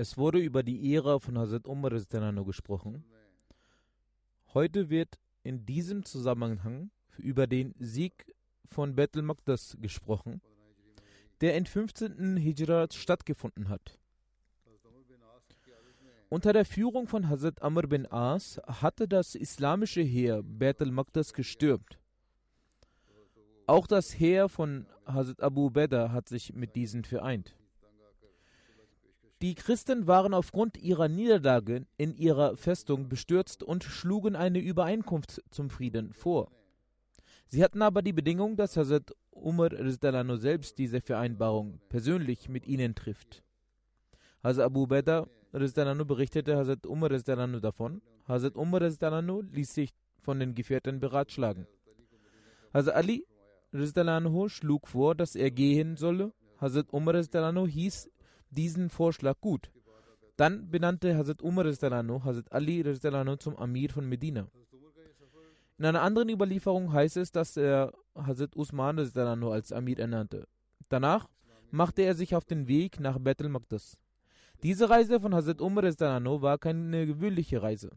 Es wurde über die Ära von Hazrat Umar gesprochen. Heute wird in diesem Zusammenhang über den Sieg von Bethel Maqdas gesprochen, der in 15. Hijrat stattgefunden hat. Unter der Führung von Hazrat Amr bin As hatte das islamische Heer Bethel Maqdas gestürmt. Auch das Heer von Hazrat Abu Beda hat sich mit diesen vereint. Die Christen waren aufgrund ihrer Niederlage in ihrer Festung bestürzt und schlugen eine Übereinkunft zum Frieden vor. Sie hatten aber die Bedingung, dass Hazrat Umar Rizdanano selbst diese Vereinbarung persönlich mit ihnen trifft. Hazrat Abu Beda Rizdanano berichtete Hazrat Umar Rizdanano davon. Hazrat Umar Rizdanano ließ sich von den Gefährten beratschlagen. Hazrat Ali Rizdanano schlug vor, dass er gehen solle. Hazrat Umar Rizdanano hieß diesen Vorschlag gut. Dann benannte Hazrat Umar Rizdanano Hazrat Ali Rizdanano zum Amir von Medina. In einer anderen Überlieferung heißt es, dass er Hazrat Usman Rizdanano als Amir ernannte. Danach machte er sich auf den Weg nach Bethel Maqdas. Diese Reise von Hazrat Umar Rizdanano war keine gewöhnliche Reise.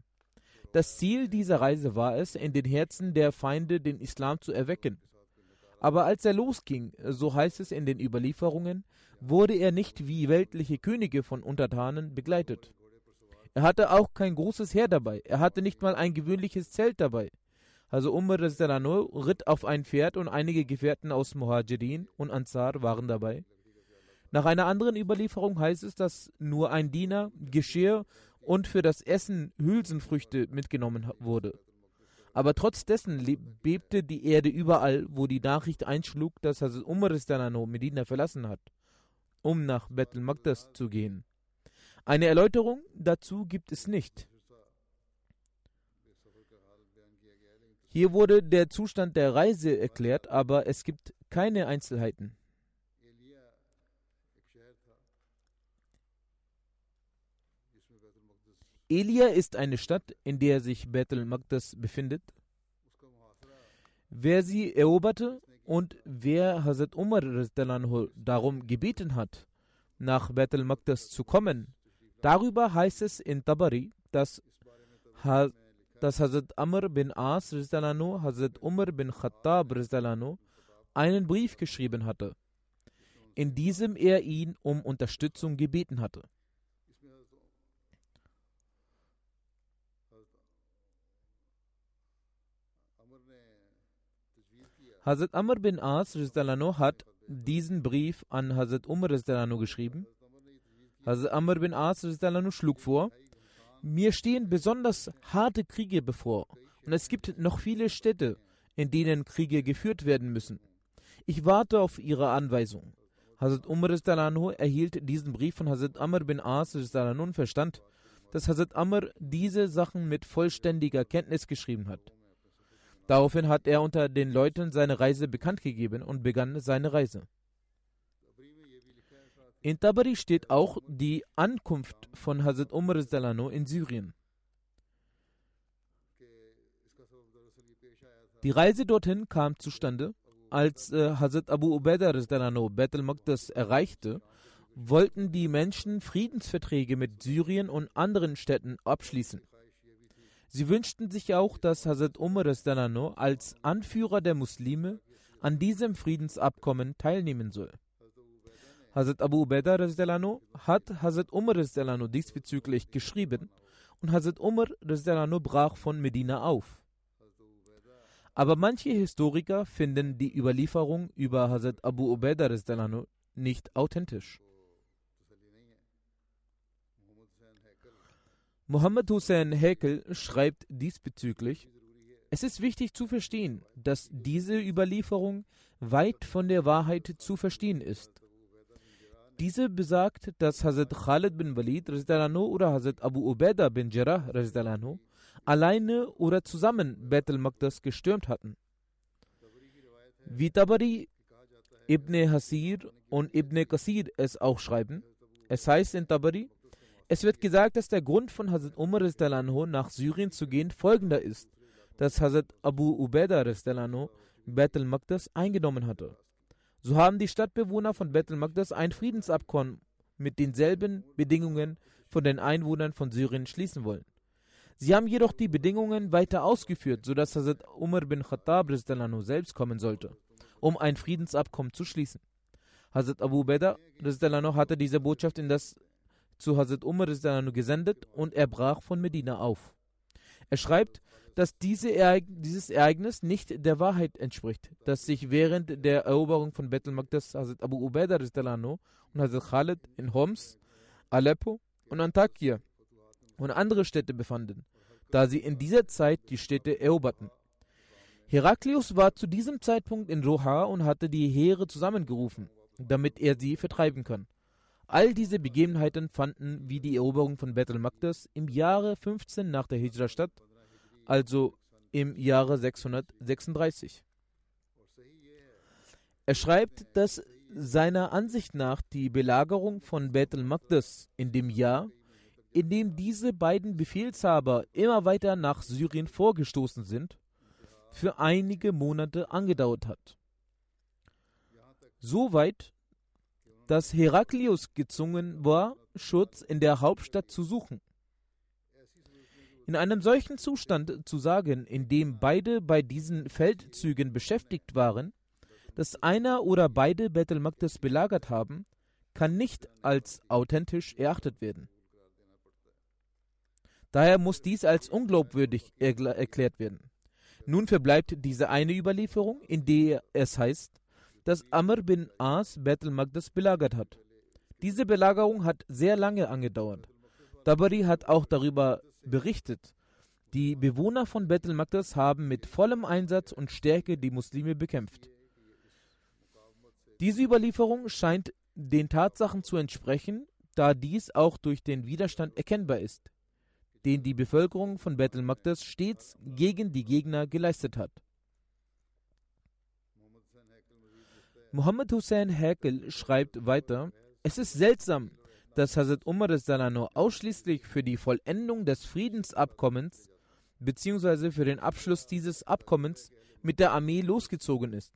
Das Ziel dieser Reise war es, in den Herzen der Feinde den Islam zu erwecken. Aber als er losging, so heißt es in den Überlieferungen, wurde er nicht wie weltliche Könige von Untertanen begleitet. Er hatte auch kein großes Heer dabei, er hatte nicht mal ein gewöhnliches Zelt dabei. Also Umar ritt auf ein Pferd und einige Gefährten aus Muhajirin und Ansar waren dabei. Nach einer anderen Überlieferung heißt es, dass nur ein Diener, Geschirr und für das Essen Hülsenfrüchte mitgenommen wurde. Aber trotz dessen bebte die Erde überall, wo die Nachricht einschlug, dass Hazrat Umar Medina verlassen hat, um nach Bethel Magdas zu gehen. Eine Erläuterung dazu gibt es nicht. Hier wurde der Zustand der Reise erklärt, aber es gibt keine Einzelheiten. Elia ist eine Stadt, in der sich Bethel Magdas befindet. Wer sie eroberte und wer Hazrat Umar darum gebeten hat, nach Bethel Magdas zu kommen, darüber heißt es in Tabari, dass, ha dass Hazrat Amr bin As Hazrat Umar bin Khattab einen Brief geschrieben hatte, in diesem er ihn um Unterstützung gebeten hatte. Hazrat Amr bin As hat diesen Brief an Hazrat Umar geschrieben. Hazrat Amr bin As schlug vor, mir stehen besonders harte Kriege bevor und es gibt noch viele Städte, in denen Kriege geführt werden müssen. Ich warte auf Ihre Anweisung. Hazrat Umar erhielt diesen Brief von Hazrat Amr bin As und verstand, dass Hazrat Amr diese Sachen mit vollständiger Kenntnis geschrieben hat. Daraufhin hat er unter den Leuten seine Reise bekannt gegeben und begann seine Reise. In Tabari steht auch die Ankunft von Hazrat Umar Zalano in Syrien. Die Reise dorthin kam zustande, als äh, Hazrat Abu Ubaidah Zalano Beth al-Maqdas erreichte, wollten die Menschen Friedensverträge mit Syrien und anderen Städten abschließen. Sie wünschten sich auch, dass Hazrat Umar Zalano als Anführer der Muslime an diesem Friedensabkommen teilnehmen soll. Hazrat Abu Ubaidah hat Hazrat Umar diesbezüglich geschrieben und Hazrat Umar brach von Medina auf. Aber manche Historiker finden die Überlieferung über Hazrat Abu Ubaidah nicht authentisch. Muhammad Hussein Hekel schreibt diesbezüglich, es ist wichtig zu verstehen, dass diese Überlieferung weit von der Wahrheit zu verstehen ist. Diese besagt, dass Hazrat Khalid bin Walid oder Hazrat Abu Ubaidah bin Jarrah alleine oder zusammen Beth al-Maqdas gestürmt hatten. Wie Tabari, Ibn Hasir und Ibn Qasir es auch schreiben, es heißt in Tabari, es wird gesagt, dass der Grund von Hazrat Umar nach Syrien zu gehen folgender ist, dass Hazrat Abu Ubaidah Beth al-Maqdas eingenommen hatte. So haben die Stadtbewohner von Beth al-Maqdas ein Friedensabkommen mit denselben Bedingungen von den Einwohnern von Syrien schließen wollen. Sie haben jedoch die Bedingungen weiter ausgeführt, sodass Hazrat Umar bin Khattab selbst kommen sollte, um ein Friedensabkommen zu schließen. Hazrat Abu Beda hatte diese Botschaft in das zu Hazrat Umar gesendet und er brach von Medina auf. Er schreibt, dass diese Ereign dieses Ereignis nicht der Wahrheit entspricht, dass sich während der Eroberung von Bethel Maqdas Hazrat Abu Ubaidah und Hazrat Khalid in Homs, Aleppo und Antakya und andere Städte befanden, da sie in dieser Zeit die Städte eroberten. Heraklius war zu diesem Zeitpunkt in Roha und hatte die Heere zusammengerufen, damit er sie vertreiben kann. All diese Begebenheiten fanden wie die Eroberung von Bethel Maqdas im Jahre 15 nach der Hijra statt also im Jahre 636. Er schreibt, dass seiner Ansicht nach die Belagerung von Beth al-Maqdis in dem Jahr, in dem diese beiden Befehlshaber immer weiter nach Syrien vorgestoßen sind, für einige Monate angedauert hat. Soweit, dass Heraklius gezwungen war, Schutz in der Hauptstadt zu suchen. In einem solchen Zustand zu sagen, in dem beide bei diesen Feldzügen beschäftigt waren, dass einer oder beide Bethel Maqdis belagert haben, kann nicht als authentisch erachtet werden. Daher muss dies als unglaubwürdig erklärt werden. Nun verbleibt diese eine Überlieferung, in der es heißt, dass Amr bin As Bethel Maqdis belagert hat. Diese Belagerung hat sehr lange angedauert. Tabari hat auch darüber berichtet, die Bewohner von Bethel Maqdas haben mit vollem Einsatz und Stärke die Muslime bekämpft. Diese Überlieferung scheint den Tatsachen zu entsprechen, da dies auch durch den Widerstand erkennbar ist, den die Bevölkerung von Bethel Maqdas stets gegen die Gegner geleistet hat. Muhammad Hussein Häkel schreibt weiter, es ist seltsam, dass Hazrat Umar Salano ausschließlich für die Vollendung des Friedensabkommens bzw. für den Abschluss dieses Abkommens mit der Armee losgezogen ist.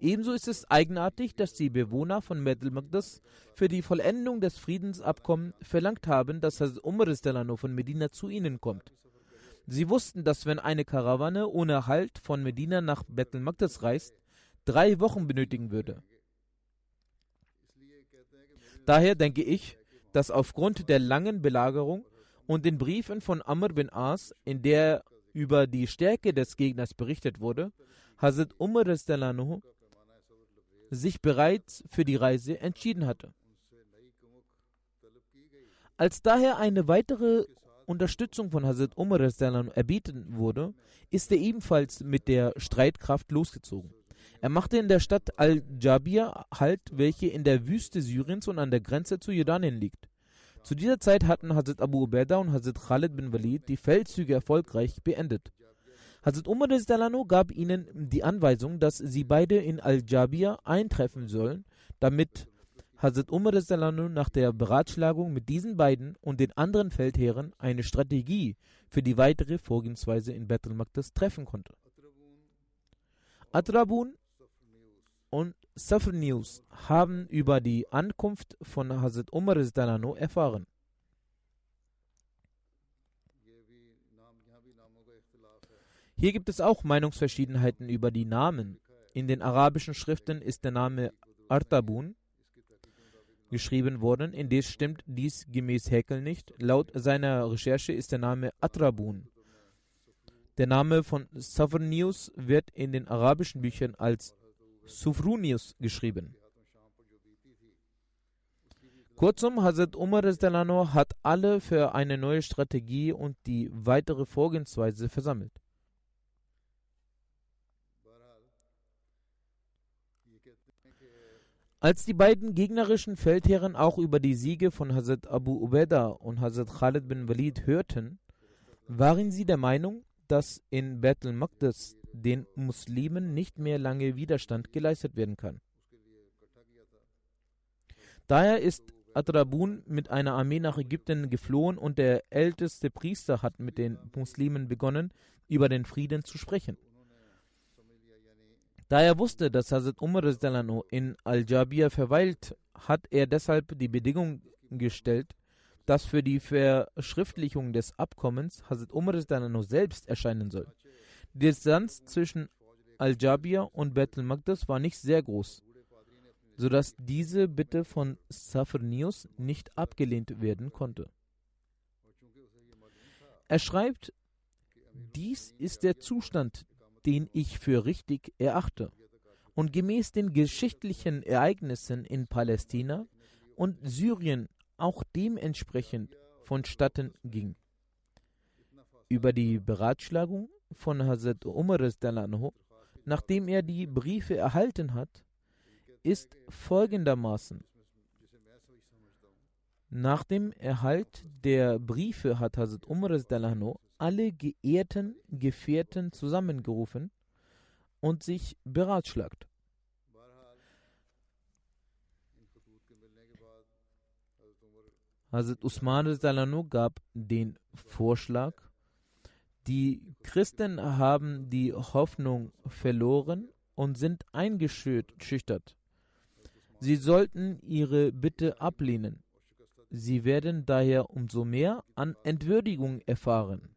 Ebenso ist es eigenartig, dass die Bewohner von Medel Magdas für die Vollendung des Friedensabkommens verlangt haben, dass Hazrat Umar Salano von Medina zu ihnen kommt. Sie wussten, dass wenn eine Karawane ohne Halt von Medina nach Bethel Magdas reist, drei Wochen benötigen würde. Daher denke ich, dass aufgrund der langen Belagerung und den Briefen von Amr bin As, in der über die Stärke des Gegners berichtet wurde, Hazrat Umar sich bereits für die Reise entschieden hatte. Als daher eine weitere Unterstützung von Hazrat Umar erbeten wurde, ist er ebenfalls mit der Streitkraft losgezogen. Er machte in der Stadt Al-Jabir Halt, welche in der Wüste Syriens und an der Grenze zu Jordanien liegt. Zu dieser Zeit hatten Hazrat Abu Ubaidah und Hazrat Khalid bin Walid die Feldzüge erfolgreich beendet. Hazrat Umar Dalano gab ihnen die Anweisung, dass sie beide in Al-Jabir eintreffen sollen, damit Hazrat Umar nach der Beratschlagung mit diesen beiden und den anderen Feldherren eine Strategie für die weitere Vorgehensweise in Bethel Maktas treffen konnte. Atrabun und Safr News haben über die Ankunft von Hazrat Umar erfahren. Hier gibt es auch Meinungsverschiedenheiten über die Namen. In den arabischen Schriften ist der Name Artabun geschrieben worden. Indes stimmt dies gemäß Häkel nicht. Laut seiner Recherche ist der Name Atrabun. Der Name von Savrnius wird in den arabischen Büchern als Sufrunius geschrieben. Kurzum, Hazrat Umar hat alle für eine neue Strategie und die weitere Vorgehensweise versammelt. Als die beiden gegnerischen Feldherren auch über die Siege von Hazrat Abu Ubaidah und Hazrat Khalid bin Walid hörten, waren sie der Meinung, dass in Bethel Maqdis den Muslimen nicht mehr lange Widerstand geleistet werden kann. Daher ist Adrabun mit einer Armee nach Ägypten geflohen und der älteste Priester hat mit den Muslimen begonnen, über den Frieden zu sprechen. Da er wusste, dass Hazrat Umar in Al-Jabir verweilt, hat er deshalb die Bedingung gestellt, dass für die Verschriftlichung des Abkommens Hazrat Umar selbst erscheinen soll. Die Distanz zwischen Al-Jabir und Bethel Magdas war nicht sehr groß, sodass diese Bitte von Safrnius nicht abgelehnt werden konnte. Er schreibt, dies ist der Zustand, den ich für richtig erachte und gemäß den geschichtlichen Ereignissen in Palästina und Syrien auch dementsprechend vonstatten ging. Über die Beratschlagung von Hazrat Umar nachdem er die Briefe erhalten hat, ist folgendermaßen. Nach dem Erhalt der Briefe hat Hazrat Umar alle geehrten Gefährten zusammengerufen und sich beratschlagt. Hazrat Usman gab den Vorschlag, die Christen haben die Hoffnung verloren und sind eingeschüchtert. Sie sollten ihre Bitte ablehnen. Sie werden daher umso mehr an Entwürdigung erfahren.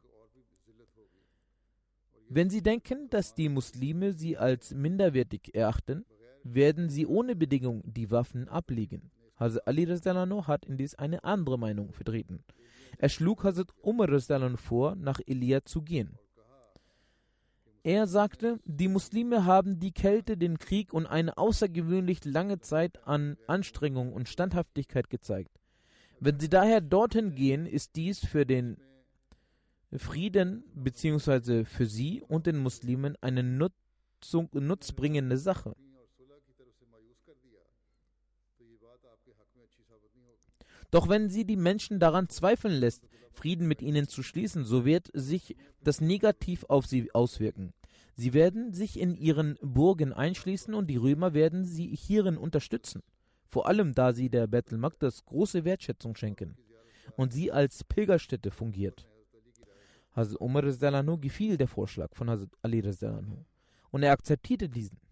Wenn sie denken, dass die Muslime sie als minderwertig erachten, werden sie ohne Bedingung die Waffen ablegen. Hazrat Ali hat indes eine andere Meinung vertreten. Er schlug Hazrat Umar vor, nach Elia zu gehen. Er sagte, die Muslime haben die Kälte, den Krieg und eine außergewöhnlich lange Zeit an Anstrengung und Standhaftigkeit gezeigt. Wenn sie daher dorthin gehen, ist dies für den Frieden bzw. für sie und den Muslimen eine Nutzung, nutzbringende Sache. Doch wenn sie die Menschen daran zweifeln lässt, Frieden mit ihnen zu schließen, so wird sich das negativ auf sie auswirken. Sie werden sich in ihren Burgen einschließen und die Römer werden sie hierin unterstützen, vor allem da sie der Bethel Magdas große Wertschätzung schenken und sie als Pilgerstätte fungiert. Hazrat Umar gefiel der Vorschlag von Hazrat Ali und er akzeptierte diesen.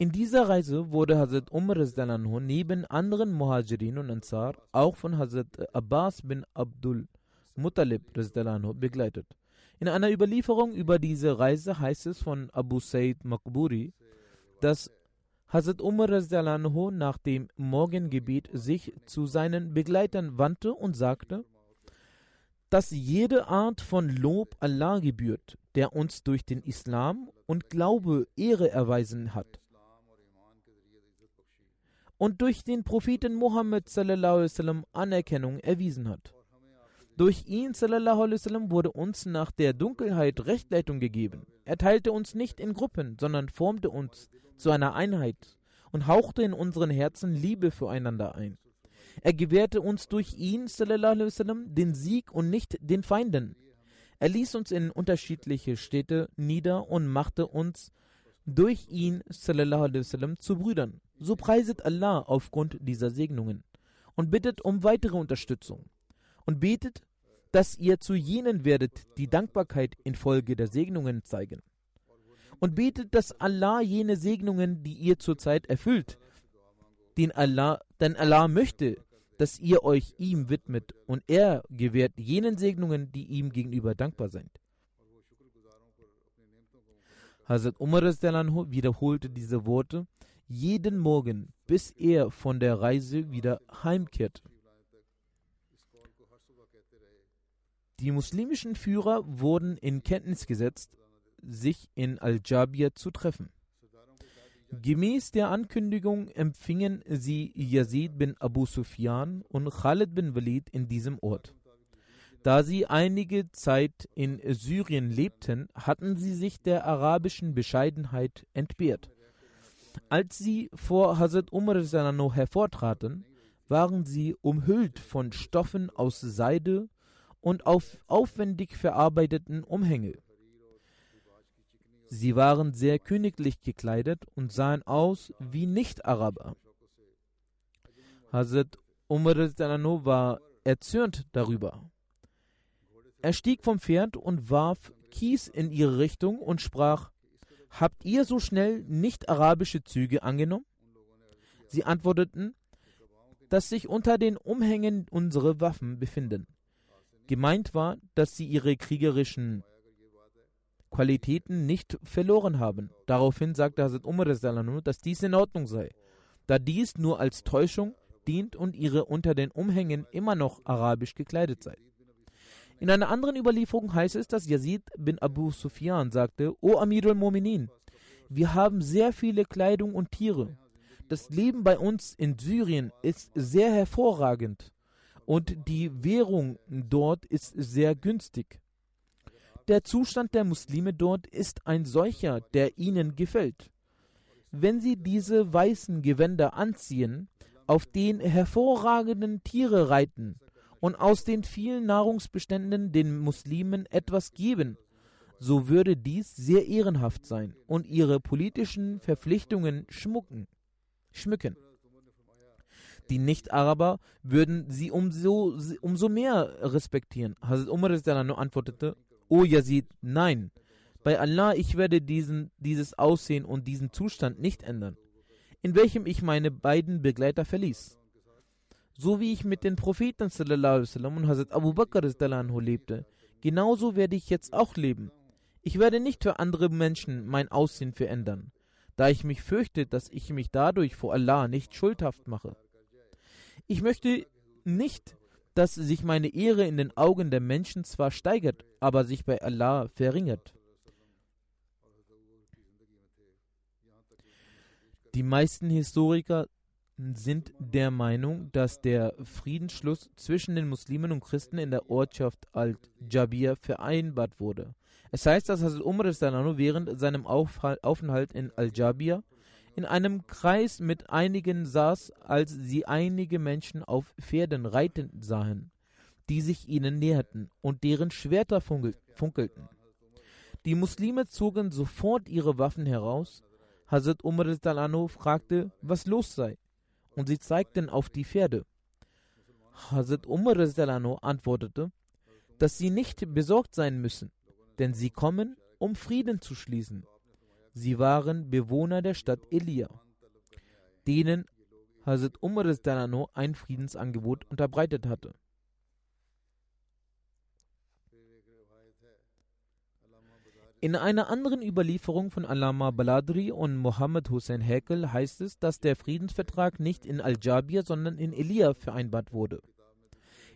In dieser Reise wurde Hazrat Umar neben anderen Muhajirin und Ansar auch von Hazrat Abbas bin Abdul Muttalib begleitet. In einer Überlieferung über diese Reise heißt es von Abu Said Makburi, dass Hazrat Umar nach dem Morgengebet sich zu seinen Begleitern wandte und sagte, dass jede Art von Lob Allah gebührt, der uns durch den Islam und Glaube Ehre erweisen hat und durch den Propheten Muhammad sallam, Anerkennung erwiesen hat. Durch ihn sallam, wurde uns nach der Dunkelheit Rechtleitung gegeben. Er teilte uns nicht in Gruppen, sondern formte uns zu einer Einheit und hauchte in unseren Herzen Liebe füreinander ein. Er gewährte uns durch ihn sallam, den Sieg und nicht den Feinden. Er ließ uns in unterschiedliche Städte nieder und machte uns durch ihn sallam, zu Brüdern. So preiset Allah aufgrund dieser Segnungen und bittet um weitere Unterstützung und betet, dass ihr zu jenen werdet, die Dankbarkeit infolge der Segnungen zeigen. Und betet, dass Allah jene Segnungen, die ihr zurzeit erfüllt, den Allah, denn Allah möchte, dass ihr euch ihm widmet und er gewährt jenen Segnungen, die ihm gegenüber dankbar sind. Hazrat Umar wiederholte diese Worte jeden Morgen, bis er von der Reise wieder heimkehrte. Die muslimischen Führer wurden in Kenntnis gesetzt, sich in Al-Jabir zu treffen. Gemäß der Ankündigung empfingen sie Yazid bin Abu Sufyan und Khalid bin Walid in diesem Ort. Da sie einige Zeit in Syrien lebten, hatten sie sich der arabischen Bescheidenheit entbehrt. Als sie vor Hazrat Umar hervortraten, waren sie umhüllt von Stoffen aus Seide und auf aufwendig verarbeiteten Umhänge. Sie waren sehr königlich gekleidet und sahen aus wie Nicht-Araber. Hazrat Umar war erzürnt darüber. Er stieg vom Pferd und warf Kies in ihre Richtung und sprach, Habt ihr so schnell nicht arabische Züge angenommen? Sie antworteten, dass sich unter den Umhängen unsere Waffen befinden. Gemeint war, dass sie ihre kriegerischen Qualitäten nicht verloren haben. Daraufhin sagte Hazrat Umar, dass dies in Ordnung sei, da dies nur als Täuschung dient und ihre unter den Umhängen immer noch arabisch gekleidet sei. In einer anderen Überlieferung heißt es, dass Yazid bin Abu Sufyan sagte, O Amir al-Mominin, wir haben sehr viele Kleidung und Tiere. Das Leben bei uns in Syrien ist sehr hervorragend und die Währung dort ist sehr günstig. Der Zustand der Muslime dort ist ein solcher, der ihnen gefällt. Wenn sie diese weißen Gewänder anziehen, auf den hervorragenden Tiere reiten und aus den vielen Nahrungsbeständen den Muslimen etwas geben, so würde dies sehr ehrenhaft sein und ihre politischen Verpflichtungen schmucken, schmücken. Die Nicht-Araber würden sie umso, umso mehr respektieren. Hazrat Umar antwortete, O Yazid, nein, bei Allah, ich werde diesen, dieses Aussehen und diesen Zustand nicht ändern, in welchem ich meine beiden Begleiter verließ. So wie ich mit den Propheten sallam, und Hazrat Abu Bakr lebte, genauso werde ich jetzt auch leben. Ich werde nicht für andere Menschen mein Aussehen verändern, da ich mich fürchte, dass ich mich dadurch vor Allah nicht schuldhaft mache. Ich möchte nicht, dass sich meine Ehre in den Augen der Menschen zwar steigert, aber sich bei Allah verringert. Die meisten Historiker sind der Meinung, dass der Friedensschluss zwischen den Muslimen und Christen in der Ortschaft Al-Jabir vereinbart wurde. Es heißt, dass Hazrat Umar während seinem Aufenthalt in Al-Jabir in einem Kreis mit einigen saß, als sie einige Menschen auf Pferden reiten sahen, die sich ihnen näherten und deren Schwerter funkelten. Die Muslime zogen sofort ihre Waffen heraus. Hazrat Umar fragte, was los sei und sie zeigten auf die Pferde. Hazrat Umar antwortete, dass sie nicht besorgt sein müssen, denn sie kommen, um Frieden zu schließen. Sie waren Bewohner der Stadt Elia, denen Hazrat Umar ein Friedensangebot unterbreitet hatte. In einer anderen Überlieferung von Alama Baladri und Mohammed Hussein Hekel heißt es, dass der Friedensvertrag nicht in Al-Jabir, sondern in Elia vereinbart wurde.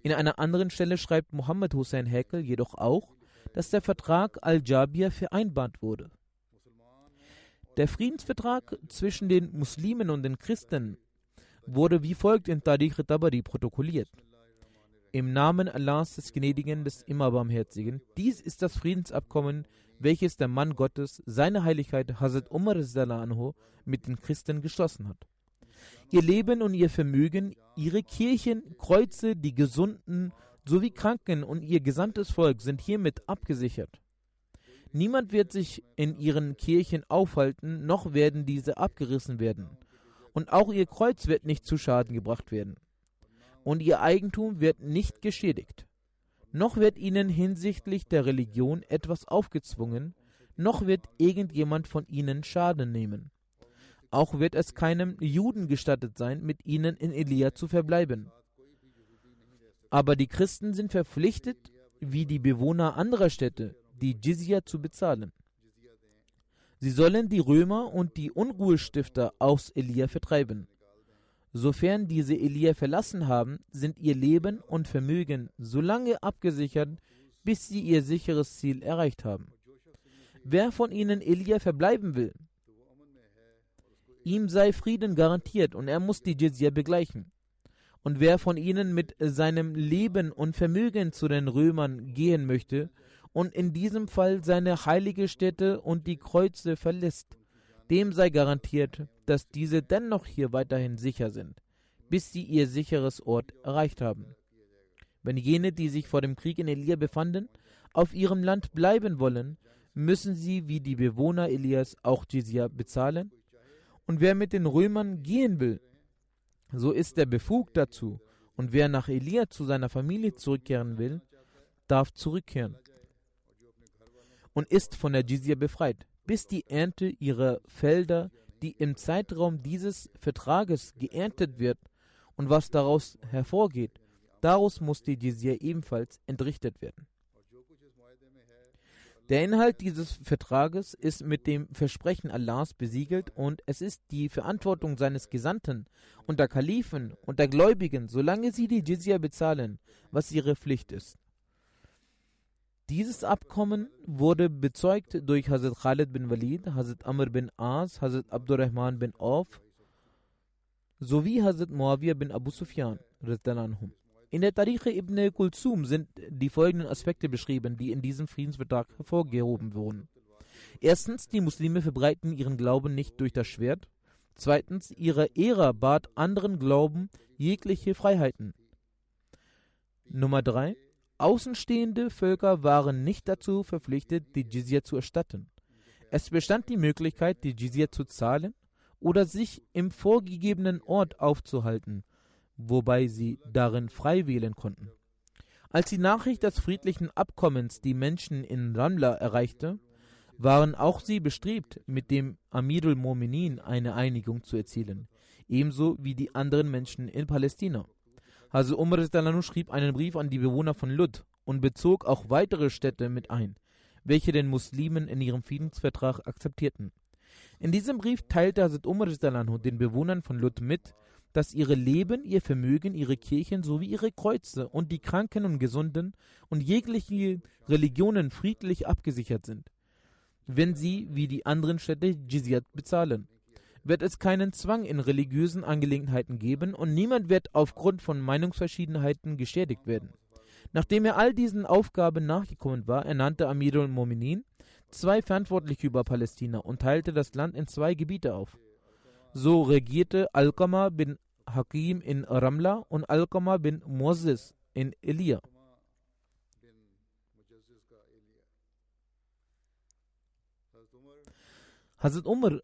In einer anderen Stelle schreibt Mohammed Hussein Hekel jedoch auch, dass der Vertrag Al-Jabir vereinbart wurde. Der Friedensvertrag zwischen den Muslimen und den Christen wurde wie folgt in Tariq Tabari protokolliert. Im Namen Allahs des Gnädigen, des Immerbarmherzigen, dies ist das Friedensabkommen welches der Mann Gottes, seine Heiligkeit Hazrat Umar anhu, mit den Christen geschlossen hat. Ihr Leben und ihr Vermögen, ihre Kirchen, Kreuze, die Gesunden sowie Kranken und ihr gesamtes Volk sind hiermit abgesichert. Niemand wird sich in ihren Kirchen aufhalten, noch werden diese abgerissen werden. Und auch ihr Kreuz wird nicht zu Schaden gebracht werden. Und ihr Eigentum wird nicht geschädigt. Noch wird ihnen hinsichtlich der Religion etwas aufgezwungen, noch wird irgendjemand von ihnen Schaden nehmen. Auch wird es keinem Juden gestattet sein, mit ihnen in Elia zu verbleiben. Aber die Christen sind verpflichtet, wie die Bewohner anderer Städte, die Jizya zu bezahlen. Sie sollen die Römer und die Unruhestifter aus Elia vertreiben. Sofern diese Elia verlassen haben, sind ihr Leben und Vermögen so lange abgesichert, bis sie ihr sicheres Ziel erreicht haben. Wer von ihnen Elia verbleiben will, ihm sei Frieden garantiert und er muss die Jizya begleichen. Und wer von ihnen mit seinem Leben und Vermögen zu den Römern gehen möchte und in diesem Fall seine heilige Stätte und die Kreuze verlässt, dem sei garantiert, dass diese dennoch hier weiterhin sicher sind, bis sie ihr sicheres Ort erreicht haben. Wenn jene, die sich vor dem Krieg in Elia befanden, auf ihrem Land bleiben wollen, müssen sie wie die Bewohner Elias auch Jizya bezahlen. Und wer mit den Römern gehen will, so ist er befugt dazu. Und wer nach Elia zu seiner Familie zurückkehren will, darf zurückkehren und ist von der Jizya befreit, bis die Ernte ihrer Felder, die im Zeitraum dieses Vertrages geerntet wird und was daraus hervorgeht, daraus muss die Jizya ebenfalls entrichtet werden. Der Inhalt dieses Vertrages ist mit dem Versprechen Allahs besiegelt und es ist die Verantwortung seines Gesandten und der Kalifen und der Gläubigen, solange sie die Jizya bezahlen, was ihre Pflicht ist. Dieses Abkommen wurde bezeugt durch Hazrat Khalid bin Walid, Hazrat Amr bin As, Hazrat Abdurrahman bin Auf sowie Hazrat Muawiyah bin Abu Sufyan. In der Tariche Ibn Kulzum sind die folgenden Aspekte beschrieben, die in diesem Friedensvertrag hervorgehoben wurden. Erstens, die Muslime verbreiten ihren Glauben nicht durch das Schwert. Zweitens, ihre Ära bat anderen Glauben jegliche Freiheiten. Nummer drei, außenstehende Völker waren nicht dazu verpflichtet, die Jizya zu erstatten. Es bestand die Möglichkeit, die Jizya zu zahlen oder sich im vorgegebenen Ort aufzuhalten wobei sie darin frei wählen konnten. Als die Nachricht des friedlichen Abkommens die Menschen in Ramla erreichte, waren auch sie bestrebt, mit dem Amirul Mominin eine Einigung zu erzielen, ebenso wie die anderen Menschen in Palästina. Also Umar schrieb einen Brief an die Bewohner von Lud und bezog auch weitere Städte mit ein, welche den Muslimen in ihrem Friedensvertrag akzeptierten. In diesem Brief teilte Hazrat Umar den Bewohnern von Lud mit, dass ihre Leben, ihr Vermögen, ihre Kirchen sowie ihre Kreuze und die Kranken und Gesunden und jegliche Religionen friedlich abgesichert sind, wenn sie wie die anderen Städte Jizyat bezahlen. Wird es keinen Zwang in religiösen Angelegenheiten geben und niemand wird aufgrund von Meinungsverschiedenheiten geschädigt werden. Nachdem er all diesen Aufgaben nachgekommen war, ernannte Amirul Mominin zwei Verantwortliche über Palästina und teilte das Land in zwei Gebiete auf. So regierte Alqama bin Hakim in Ramla und Alqama bin Moses in Elia. Hazrat Umar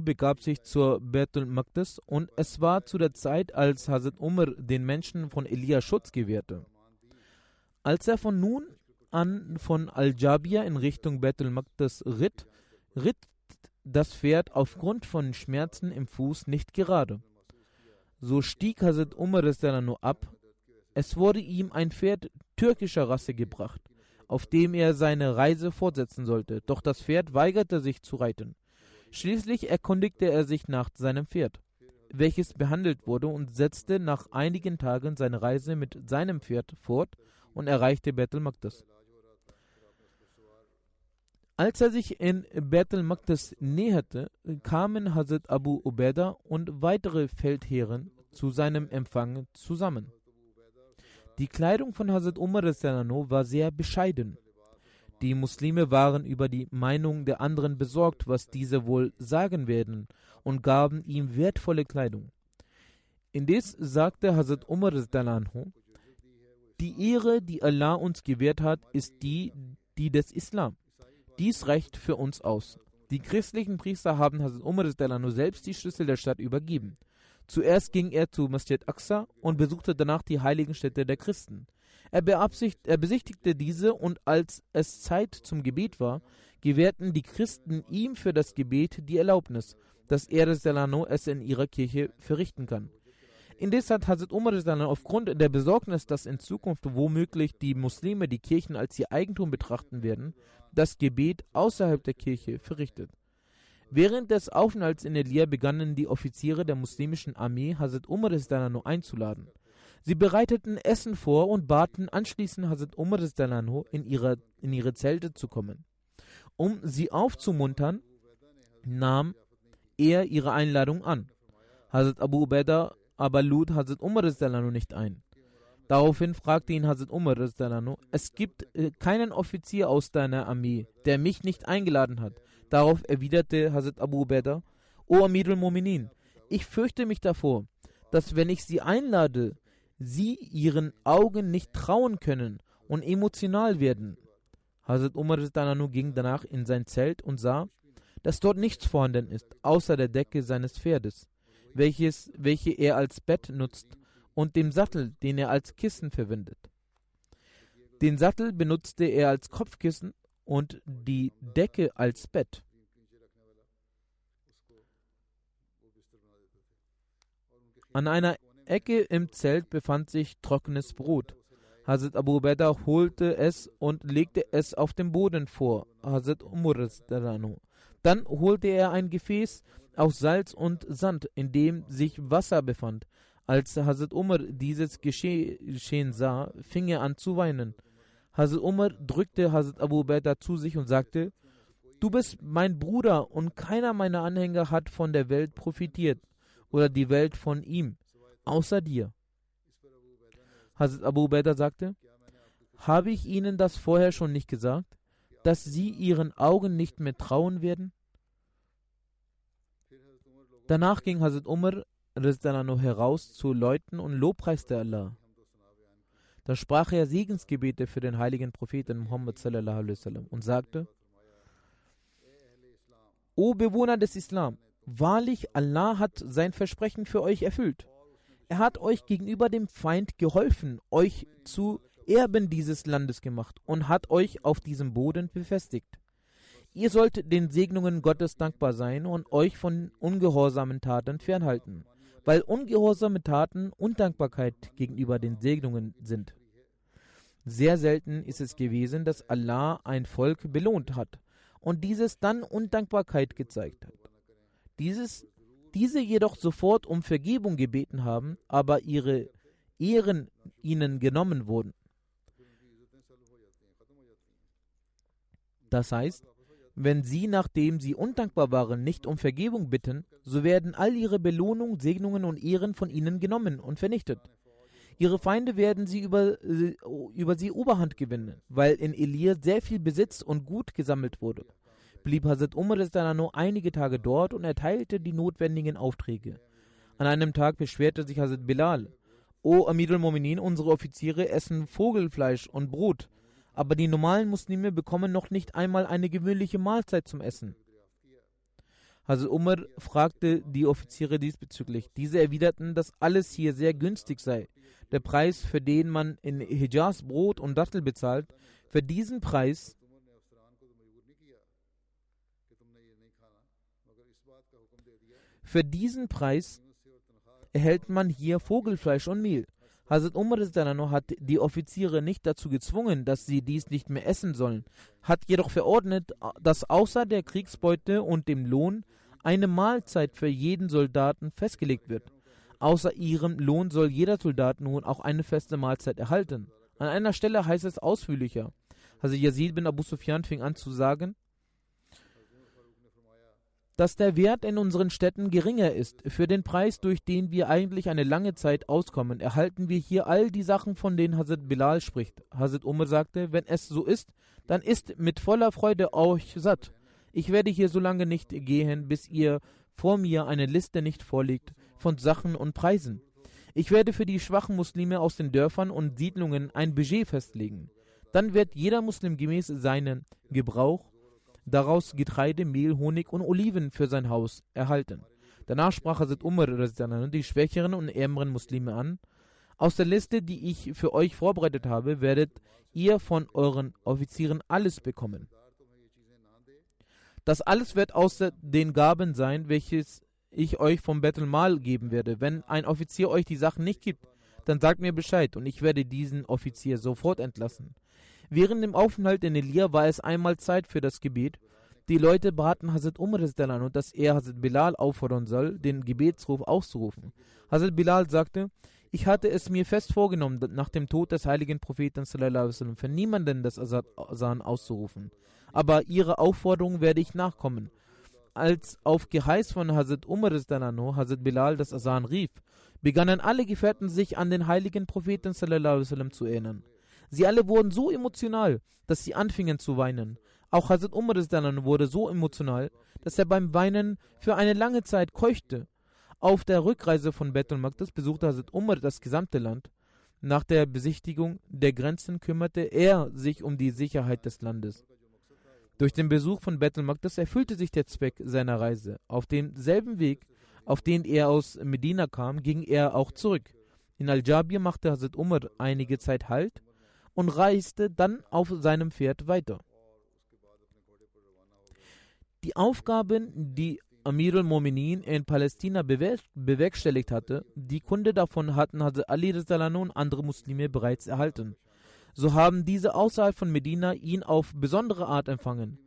begab sich zur Betul Maqdis und es war zu der Zeit, als Hazrat Umar den Menschen von Elia Schutz gewährte. Als er von nun an von Al-Jabia in Richtung Betul Maqdis ritt, ritt das Pferd aufgrund von Schmerzen im Fuß nicht gerade. So stieg Hazrat Umar nur ab. Es wurde ihm ein Pferd türkischer Rasse gebracht, auf dem er seine Reise fortsetzen sollte, doch das Pferd weigerte sich zu reiten. Schließlich erkundigte er sich nach seinem Pferd, welches behandelt wurde und setzte nach einigen Tagen seine Reise mit seinem Pferd fort und erreichte Bethel Magdas. Als er sich in Bethel Maktas näherte, kamen Hazrat Abu Ubaidah und weitere Feldherren zu seinem Empfang zusammen. Die Kleidung von Hazrat Umar war sehr bescheiden. Die Muslime waren über die Meinung der anderen besorgt, was diese wohl sagen werden, und gaben ihm wertvolle Kleidung. Indes sagte Hazrat Umar die Ehre, die Allah uns gewährt hat, ist die, die des Islam. Dies reicht für uns aus. Die christlichen Priester haben Hazrat Umar nur selbst die Schlüssel der Stadt übergeben. Zuerst ging er zu Masjid Aqsa und besuchte danach die heiligen Städte der Christen. Er, er besichtigte diese und als es Zeit zum Gebet war, gewährten die Christen ihm für das Gebet die Erlaubnis, dass er es in ihrer Kirche verrichten kann. Indes hat Hazrat Umar aufgrund der Besorgnis, dass in Zukunft womöglich die Muslime die Kirchen als ihr Eigentum betrachten werden, das Gebet außerhalb der Kirche verrichtet. Während des Aufenthalts in Elia begannen die Offiziere der muslimischen Armee Hazrat Umar einzuladen. Sie bereiteten Essen vor und baten anschließend Hazrat Umar in, ihre, in ihre Zelte zu kommen. Um sie aufzumuntern, nahm er ihre Einladung an. Hazrat Abu Ubaidah aber lud Hazrat Umar nicht ein. Daraufhin fragte ihn Hazrat Umar, es gibt äh, keinen Offizier aus deiner Armee, der mich nicht eingeladen hat. Darauf erwiderte Hazrat Abu Ubaidah, O Amirul Mominin, ich fürchte mich davor, dass wenn ich sie einlade, sie ihren Augen nicht trauen können und emotional werden. Hazrat Umar ging danach in sein Zelt und sah, dass dort nichts vorhanden ist, außer der Decke seines Pferdes, welches, welche er als Bett nutzt und dem Sattel, den er als Kissen verwendet. Den Sattel benutzte er als Kopfkissen und die Decke als Bett. An einer Ecke im Zelt befand sich trockenes Brot. Hazrat Abu Ubaidah holte es und legte es auf dem Boden vor Hazrat Umar. Dann holte er ein Gefäß aus Salz und Sand, in dem sich Wasser befand, als Hazrat Umar dieses Geschehen sah, fing er an zu weinen. Hazrat Umar drückte Hazrat Abu Ubaidah zu sich und sagte, Du bist mein Bruder und keiner meiner Anhänger hat von der Welt profitiert oder die Welt von ihm, außer dir. Hazrat Abu Ubaidah sagte, habe ich Ihnen das vorher schon nicht gesagt, dass Sie Ihren Augen nicht mehr trauen werden? Danach ging Hazrat Umar heraus zu Leuten und lobpreiste Allah. Da sprach er Segensgebete für den heiligen Propheten Muhammad sallam, und sagte: O Bewohner des Islam, wahrlich Allah hat sein Versprechen für euch erfüllt. Er hat euch gegenüber dem Feind geholfen, euch zu Erben dieses Landes gemacht und hat euch auf diesem Boden befestigt. Ihr sollt den Segnungen Gottes dankbar sein und euch von ungehorsamen Taten fernhalten weil ungehorsame Taten Undankbarkeit gegenüber den Segnungen sind. Sehr selten ist es gewesen, dass Allah ein Volk belohnt hat und dieses dann Undankbarkeit gezeigt hat. Dieses, diese jedoch sofort um Vergebung gebeten haben, aber ihre Ehren ihnen genommen wurden. Das heißt, wenn sie, nachdem sie undankbar waren, nicht um Vergebung bitten, so werden all ihre Belohnungen, Segnungen und Ehren von ihnen genommen und vernichtet. Ihre Feinde werden sie über, über sie Oberhand gewinnen, weil in Elir sehr viel Besitz und Gut gesammelt wurde. Blieb Hazrat Umar nur einige Tage dort und erteilte die notwendigen Aufträge. An einem Tag beschwerte sich Hazrat Bilal: O Amir al-Mominin, unsere Offiziere essen Vogelfleisch und Brot aber die normalen Muslime bekommen noch nicht einmal eine gewöhnliche Mahlzeit zum Essen. Also Umar fragte die Offiziere diesbezüglich. Diese erwiderten, dass alles hier sehr günstig sei. Der Preis, für den man in Hijaz Brot und Dattel bezahlt, für diesen Preis für diesen Preis erhält man hier Vogelfleisch und Mehl. Hazrat Umar hat die Offiziere nicht dazu gezwungen, dass sie dies nicht mehr essen sollen, hat jedoch verordnet, dass außer der Kriegsbeute und dem Lohn eine Mahlzeit für jeden Soldaten festgelegt wird. Außer ihrem Lohn soll jeder Soldat nun auch eine feste Mahlzeit erhalten. An einer Stelle heißt es ausführlicher. Also Yazid bin Abu Sufyan fing an zu sagen, dass der Wert in unseren Städten geringer ist. Für den Preis, durch den wir eigentlich eine lange Zeit auskommen, erhalten wir hier all die Sachen, von denen Hazrat Bilal spricht. Hazrat Umar sagte, wenn es so ist, dann ist mit voller Freude euch satt. Ich werde hier so lange nicht gehen, bis ihr vor mir eine Liste nicht vorlegt von Sachen und Preisen. Ich werde für die schwachen Muslime aus den Dörfern und Siedlungen ein Budget festlegen. Dann wird jeder Muslim gemäß seinem Gebrauch daraus Getreide, Mehl, Honig und Oliven für sein Haus erhalten. Danach sprach Hazrat Umar die schwächeren und ärmeren Muslime an. Aus der Liste, die ich für euch vorbereitet habe, werdet ihr von euren Offizieren alles bekommen. Das alles wird außer den Gaben sein, welches ich euch vom Bettelmal geben werde. Wenn ein Offizier euch die Sachen nicht gibt, dann sagt mir Bescheid und ich werde diesen Offizier sofort entlassen. Während dem Aufenthalt in Elia war es einmal Zeit für das Gebet. Die Leute baten Hazrat Umar und dass er Hazrat Bilal auffordern soll, den Gebetsruf auszurufen. Hazrat Bilal sagte, ich hatte es mir fest vorgenommen, nach dem Tod des heiligen Propheten für niemanden das Asan auszurufen. Aber ihrer Aufforderung werde ich nachkommen. Als auf Geheiß von Hazrat Umar Hazrat Bilal das Asan rief, begannen alle Gefährten sich an den heiligen Propheten zu erinnern. Sie alle wurden so emotional, dass sie anfingen zu weinen. Auch Hazrat Umar wurde so emotional, dass er beim Weinen für eine lange Zeit keuchte. Auf der Rückreise von Bethel Magdas besuchte Hazrat Umar das gesamte Land. Nach der Besichtigung der Grenzen kümmerte er sich um die Sicherheit des Landes. Durch den Besuch von Bethel Magdas erfüllte sich der Zweck seiner Reise. Auf demselben Weg, auf den er aus Medina kam, ging er auch zurück. In Al-Jabir machte Hazrat Umar einige Zeit Halt und reiste dann auf seinem Pferd weiter. Die Aufgaben, die Amir al-Mominin in Palästina bewerkstelligt hatte, die Kunde davon hatten Hazrat Ali und andere Muslime bereits erhalten. So haben diese außerhalb von Medina ihn auf besondere Art empfangen.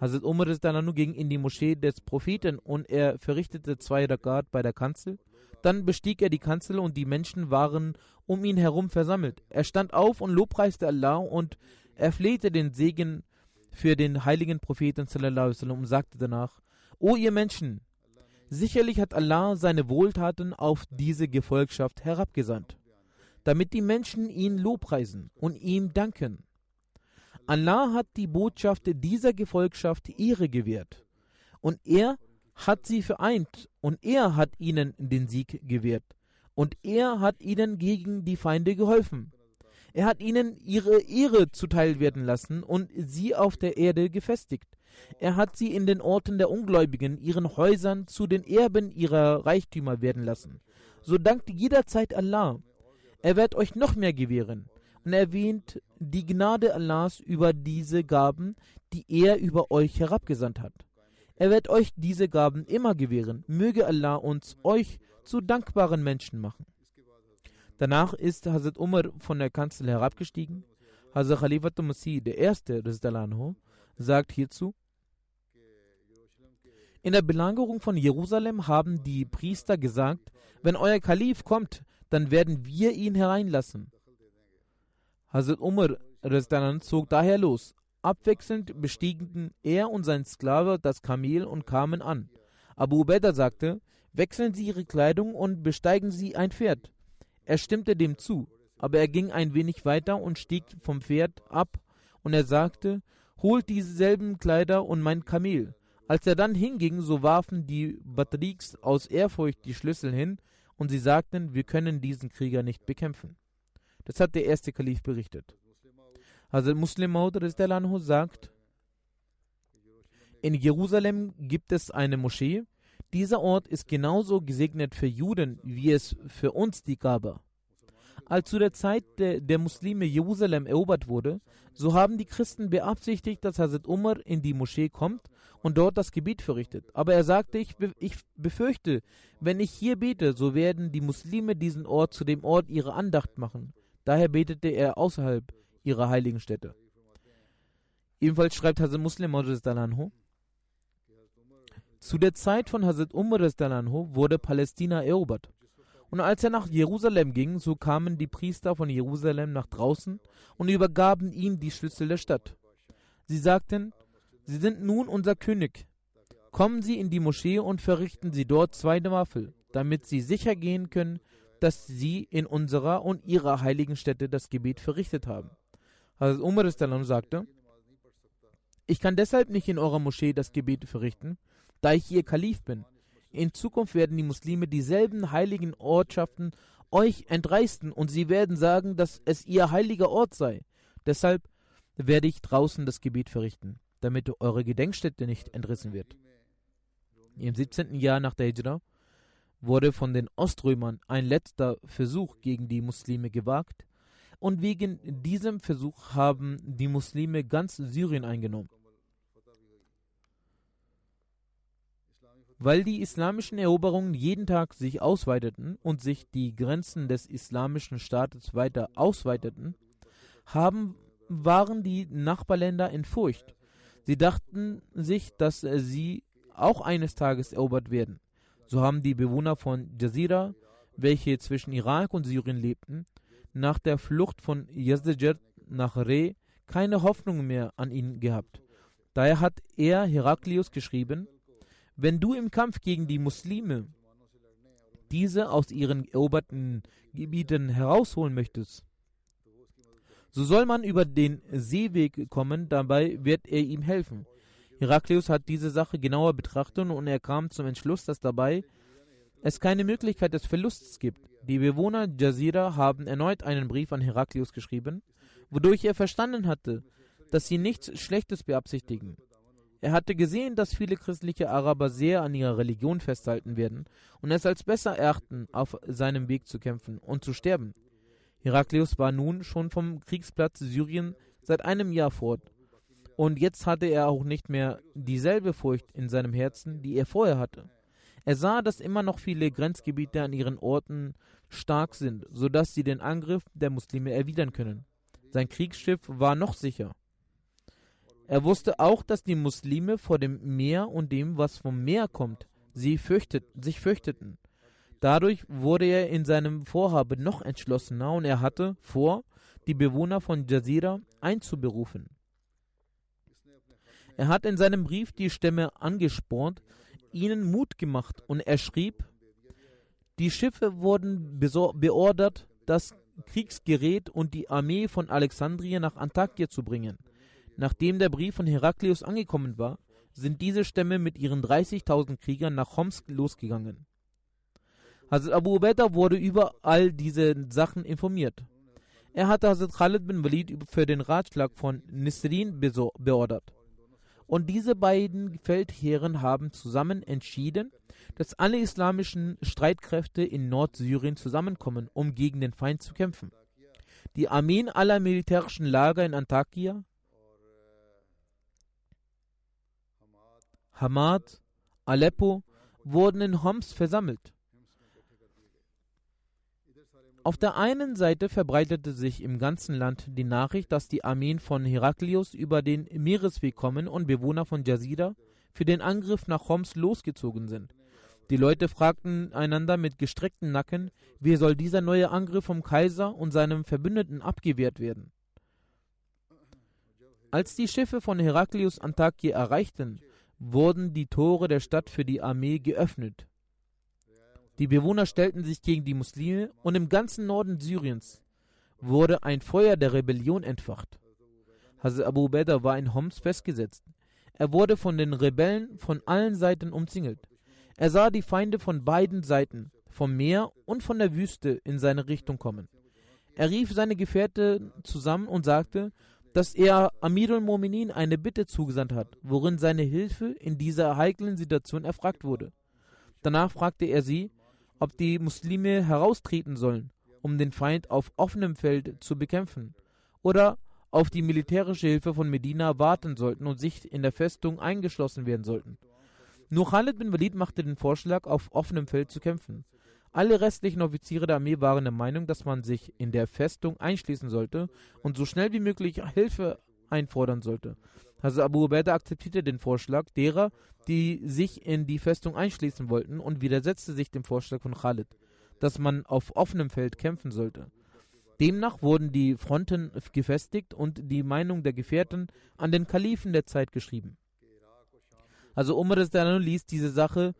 Hazrat Umar ging in die Moschee des Propheten und er verrichtete zwei Rakat bei der Kanzel. Dann bestieg er die Kanzel und die Menschen waren um ihn herum versammelt. Er stand auf und lobpreiste Allah und er flehte den Segen für den heiligen Propheten und sagte danach, O ihr Menschen, sicherlich hat Allah seine Wohltaten auf diese Gefolgschaft herabgesandt, damit die Menschen ihn lobpreisen und ihm danken. Allah hat die Botschaft dieser Gefolgschaft Ehre gewährt und er hat sie vereint und er hat ihnen den Sieg gewährt und er hat ihnen gegen die Feinde geholfen. Er hat ihnen ihre Ehre zuteil werden lassen und sie auf der Erde gefestigt. Er hat sie in den Orten der Ungläubigen, ihren Häusern, zu den Erben ihrer Reichtümer werden lassen. So dankt jederzeit Allah. Er wird euch noch mehr gewähren und erwähnt die Gnade Allahs über diese Gaben, die er über euch herabgesandt hat. Er wird euch diese Gaben immer gewähren. Möge Allah uns euch zu dankbaren Menschen machen. Danach ist Hazrat Umar von der Kanzel herabgestiegen. Hazrat Khalifatul Masih, der erste Rizdalanho, sagt hierzu, in der Belagerung von Jerusalem haben die Priester gesagt, wenn euer Kalif kommt, dann werden wir ihn hereinlassen. Hazrat Umar zog daher los. Abwechselnd bestiegen er und sein Sklave das Kamel und kamen an. Abu Ubaidah sagte, Wechseln Sie Ihre Kleidung und besteigen Sie ein Pferd. Er stimmte dem zu, aber er ging ein wenig weiter und stieg vom Pferd ab, und er sagte, Holt dieselben Kleider und mein Kamel. Als er dann hinging, so warfen die Batriks aus Ehrfurcht die Schlüssel hin, und sie sagten, wir können diesen Krieger nicht bekämpfen. Das hat der erste Kalif berichtet. Also Muslim Maud sagt, in Jerusalem gibt es eine Moschee, dieser Ort ist genauso gesegnet für Juden, wie es für uns die Kaaba. Als zu der Zeit de, der Muslime Jerusalem erobert wurde, so haben die Christen beabsichtigt, dass Hazrat Umar in die Moschee kommt und dort das Gebet verrichtet. Aber er sagte, ich, ich befürchte, wenn ich hier bete, so werden die Muslime diesen Ort zu dem Ort ihrer Andacht machen. Daher betete er außerhalb ihrer heiligen Stätte. Ebenfalls schreibt Hazrat Muslim Anhu, zu der Zeit von Hazrat Umar wurde Palästina erobert. Und als er nach Jerusalem ging, so kamen die Priester von Jerusalem nach draußen und übergaben ihm die Schlüssel der Stadt. Sie sagten, Sie sind nun unser König. Kommen Sie in die Moschee und verrichten Sie dort zwei Nawafel, damit Sie sicher gehen können, dass Sie in unserer und Ihrer heiligen Stätte das Gebet verrichtet haben. Hazrat Umar sagte, ich kann deshalb nicht in eurer Moschee das Gebet verrichten, da ich ihr Kalif bin. In Zukunft werden die Muslime dieselben heiligen Ortschaften euch entreißen und sie werden sagen, dass es ihr heiliger Ort sei. Deshalb werde ich draußen das Gebet verrichten. damit eure Gedenkstätte nicht entrissen wird. Im 17. Jahr nach der Hijra wurde von den Oströmern ein letzter Versuch gegen die Muslime gewagt und wegen diesem Versuch haben die Muslime ganz Syrien eingenommen. Weil die islamischen Eroberungen jeden Tag sich ausweiteten und sich die Grenzen des islamischen Staates weiter ausweiteten, haben, waren die Nachbarländer in Furcht. Sie dachten sich, dass sie auch eines Tages erobert werden. So haben die Bewohner von Jazira, welche zwischen Irak und Syrien lebten, nach der Flucht von Yazdijat nach Re keine Hoffnung mehr an ihn gehabt. Daher hat er Heraklius geschrieben, wenn du im Kampf gegen die Muslime diese aus ihren eroberten Gebieten herausholen möchtest, so soll man über den Seeweg kommen, dabei wird er ihm helfen. Heraklius hat diese Sache genauer betrachtet und er kam zum Entschluss, dass dabei es keine Möglichkeit des Verlusts gibt. Die Bewohner Jazira haben erneut einen Brief an Heraklius geschrieben, wodurch er verstanden hatte, dass sie nichts Schlechtes beabsichtigen. Er hatte gesehen, dass viele christliche Araber sehr an ihrer Religion festhalten werden und es als besser erachten, auf seinem Weg zu kämpfen und zu sterben. Heraklius war nun schon vom Kriegsplatz Syrien seit einem Jahr fort. Und jetzt hatte er auch nicht mehr dieselbe Furcht in seinem Herzen, die er vorher hatte. Er sah, dass immer noch viele Grenzgebiete an ihren Orten stark sind, sodass sie den Angriff der Muslime erwidern können. Sein Kriegsschiff war noch sicher. Er wusste auch, dass die Muslime vor dem Meer und dem, was vom Meer kommt, sie fürchtet, sich fürchteten. Dadurch wurde er in seinem Vorhaben noch entschlossener und er hatte vor, die Bewohner von Jazira einzuberufen. Er hat in seinem Brief die Stämme angespornt, ihnen Mut gemacht und er schrieb, die Schiffe wurden beordert, das Kriegsgerät und die Armee von Alexandria nach Antakya zu bringen. Nachdem der Brief von Heraklius angekommen war, sind diese Stämme mit ihren 30.000 Kriegern nach Homs losgegangen. Hazrat Abu Ubaidah wurde über all diese Sachen informiert. Er hatte Hazrat Khalid bin Walid für den Ratschlag von Nisrin beordert. Und diese beiden Feldherren haben zusammen entschieden, dass alle islamischen Streitkräfte in Nordsyrien zusammenkommen, um gegen den Feind zu kämpfen. Die Armeen aller militärischen Lager in Antakya, Hamad, Aleppo wurden in Homs versammelt. Auf der einen Seite verbreitete sich im ganzen Land die Nachricht, dass die Armeen von Heraklius über den Meeresweg kommen und Bewohner von Jazida für den Angriff nach Homs losgezogen sind. Die Leute fragten einander mit gestreckten Nacken, wie soll dieser neue Angriff vom Kaiser und seinem Verbündeten abgewehrt werden. Als die Schiffe von Heraklius Antakya erreichten, wurden die Tore der Stadt für die Armee geöffnet. Die Bewohner stellten sich gegen die Muslime und im ganzen Norden Syriens wurde ein Feuer der Rebellion entfacht. Hazrat Abu Ubaidah war in Homs festgesetzt. Er wurde von den Rebellen von allen Seiten umzingelt. Er sah die Feinde von beiden Seiten, vom Meer und von der Wüste, in seine Richtung kommen. Er rief seine Gefährte zusammen und sagte, dass er Amirul Mominin eine Bitte zugesandt hat, worin seine Hilfe in dieser heiklen Situation erfragt wurde. Danach fragte er sie, ob die Muslime heraustreten sollen, um den Feind auf offenem Feld zu bekämpfen, oder auf die militärische Hilfe von Medina warten sollten und sich in der Festung eingeschlossen werden sollten. Nur Khalid bin Walid machte den Vorschlag, auf offenem Feld zu kämpfen. Alle restlichen Offiziere der Armee waren der Meinung, dass man sich in der Festung einschließen sollte und so schnell wie möglich Hilfe einfordern sollte. Also Abu Ubaidah akzeptierte den Vorschlag derer, die sich in die Festung einschließen wollten und widersetzte sich dem Vorschlag von Khalid, dass man auf offenem Feld kämpfen sollte. Demnach wurden die Fronten gefestigt und die Meinung der Gefährten an den Kalifen der Zeit geschrieben. Also Umar ließ diese Sache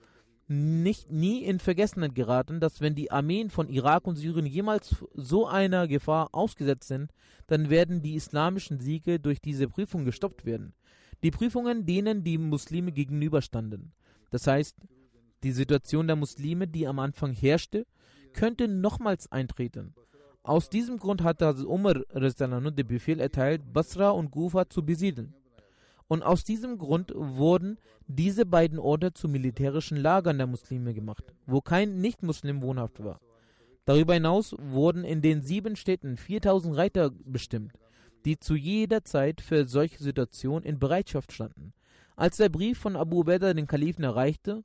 nicht nie in Vergessenheit geraten, dass wenn die Armeen von Irak und Syrien jemals so einer Gefahr ausgesetzt sind, dann werden die islamischen Siege durch diese Prüfung gestoppt werden. Die Prüfungen, denen die Muslime gegenüberstanden. Das heißt, die Situation der Muslime, die am Anfang herrschte, könnte nochmals eintreten. Aus diesem Grund hatte Umar den Befehl erteilt, Basra und Gufa zu besiedeln. Und aus diesem Grund wurden diese beiden Orte zu militärischen Lagern der Muslime gemacht, wo kein Nicht-Muslim wohnhaft war. Darüber hinaus wurden in den sieben Städten 4000 Reiter bestimmt, die zu jeder Zeit für solche Situationen in Bereitschaft standen. Als der Brief von Abu Ubaidah den Kalifen erreichte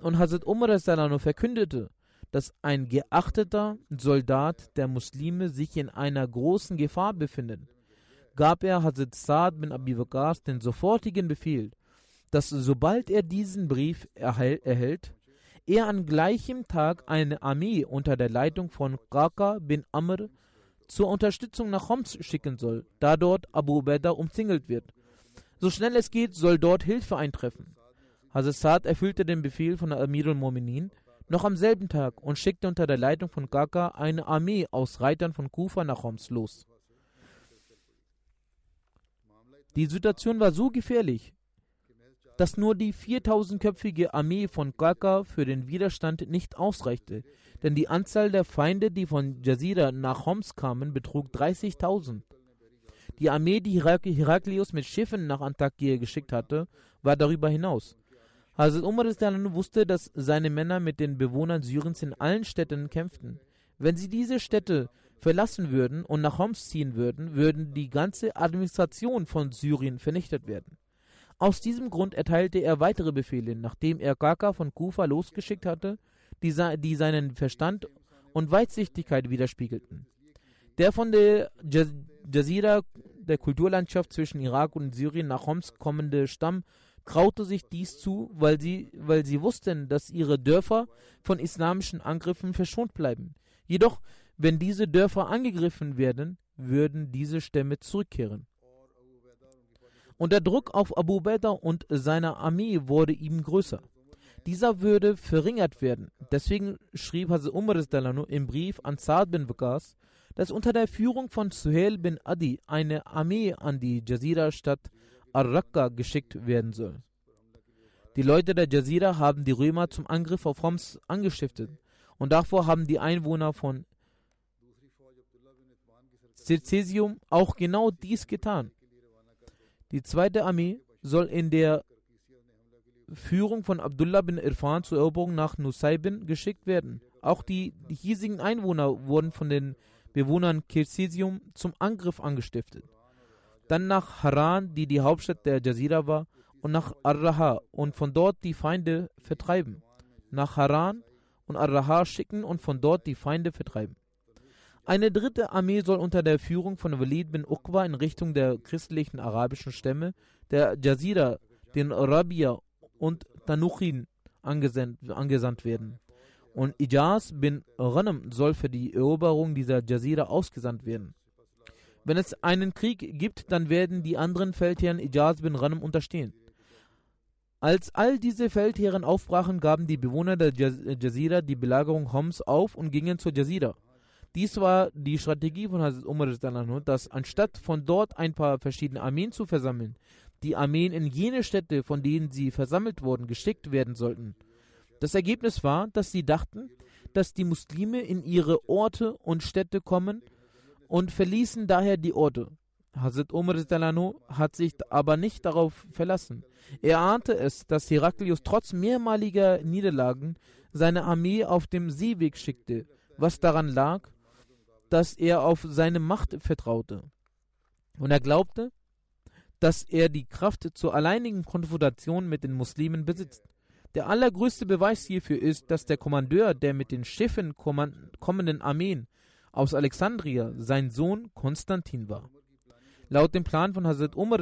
und Hazrat Umar verkündete, dass ein geachteter Soldat der Muslime sich in einer großen Gefahr befindet, gab er Hazrat Saad bin Abi Waqas den sofortigen Befehl, dass sobald er diesen Brief erhält, er an gleichem Tag eine Armee unter der Leitung von Qaqa bin Amr zur Unterstützung nach Homs schicken soll, da dort Abu Ubaidah umzingelt wird. So schnell es geht, soll dort Hilfe eintreffen. Hazrat Saad erfüllte den Befehl von Amirul Mominin noch am selben Tag und schickte unter der Leitung von Kaka eine Armee aus Reitern von Kufa nach Homs los. Die Situation war so gefährlich, dass nur die 4000-köpfige Armee von Kaka für den Widerstand nicht ausreichte, denn die Anzahl der Feinde, die von Jazira nach Homs kamen, betrug 30.000. Die Armee, die Heraklius mit Schiffen nach Antakya geschickt hatte, war darüber hinaus. Hazrat Umar wusste, dass seine Männer mit den Bewohnern Syriens in allen Städten kämpften. Wenn sie diese Städte verlassen würden und nach Homs ziehen würden, würden die ganze Administration von Syrien vernichtet werden. Aus diesem Grund erteilte er weitere Befehle, nachdem er Kaka von Kufa losgeschickt hatte, die, die seinen Verstand und Weitsichtigkeit widerspiegelten. Der von der Jazira, der Kulturlandschaft zwischen Irak und Syrien nach Homs kommende Stamm traute sich dies zu, weil sie, weil sie wussten, dass ihre Dörfer von islamischen Angriffen verschont bleiben. Jedoch, wenn diese Dörfer angegriffen werden, würden diese Stämme zurückkehren. Und der Druck auf Abu Bakr und seine Armee wurde ihm größer. Dieser würde verringert werden. Deswegen schrieb Hazrat Umar im Brief an Saad bin Waqas, dass unter der Führung von Suhail bin Adi eine Armee an die Jazira-Stadt Ar-Raqqa geschickt werden soll. Die Leute der Jazira haben die Römer zum Angriff auf Homs angestiftet und davor haben die Einwohner von Circesium auch genau dies getan. Die zweite Armee soll in der Führung von Abdullah bin Irfan zur Eroberung nach Nusaybin geschickt werden. Auch die hiesigen Einwohner wurden von den Bewohnern Circesium zum Angriff angestiftet dann nach Haran, die die Hauptstadt der Jazira war, und nach Ar-Raha und von dort die Feinde vertreiben. Nach Haran und Ar-Raha schicken und von dort die Feinde vertreiben. Eine dritte Armee soll unter der Führung von Walid bin Uqba in Richtung der christlichen arabischen Stämme der Jazira, den Rabia und Tanuchin angesandt, werden. Und Ijaz bin Ghanam soll für die Eroberung dieser Jazira ausgesandt werden. Wenn es einen Krieg gibt, dann werden die anderen Feldherren Ijaz bin Ghanem unterstehen. Als all diese Feldherren aufbrachen, gaben die Bewohner der Jazira die Belagerung Homs auf und gingen zur Jazira. Dies war die Strategie von Hazrat Umar, dass anstatt von dort ein paar verschiedene Armeen zu versammeln, die Armeen in jene Städte, von denen sie versammelt wurden, geschickt werden sollten. Das Ergebnis war, dass sie dachten, dass die Muslime in ihre Orte und Städte kommen und verließen daher die Orte. Hazrat Umar hat sich aber nicht darauf verlassen. Er ahnte es, dass Heraklius trotz mehrmaliger Niederlagen seine Armee auf dem Seeweg schickte, was daran lag, dass er auf seine Macht vertraute. Und er glaubte, dass er die Kraft zur alleinigen Konfrontation mit den Muslimen besitzt. Der allergrößte Beweis hierfür ist, dass der Kommandeur der mit den Schiffen kommenden Armeen aus Alexandria sein Sohn Konstantin war. Laut dem Plan von Hazrat Umar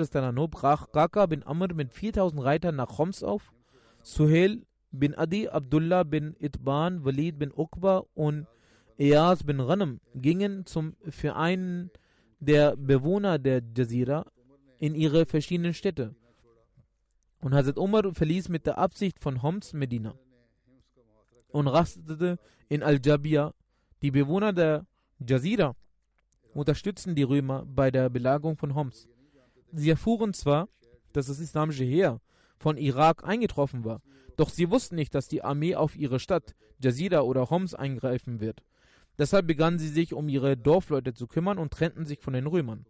brach Kaka bin Amr mit 4000 Reitern nach Homs auf. Suhail bin Adi, Abdullah bin Itban, Walid bin Uqba und Eas bin Ghanam gingen zum, für einen der Bewohner der Jazira in ihre verschiedenen Städte. Und Hazrat Umar verließ mit der Absicht von Homs Medina und rastete in Al-Jabia. Die Bewohner der Jazira unterstützten die Römer bei der Belagerung von Homs. Sie erfuhren zwar, dass das islamische Heer von Irak eingetroffen war, doch sie wussten nicht, dass die Armee auf ihre Stadt, Jazira oder Homs, eingreifen wird. Deshalb begannen sie sich um ihre Dorfleute zu kümmern und trennten sich von den Römern.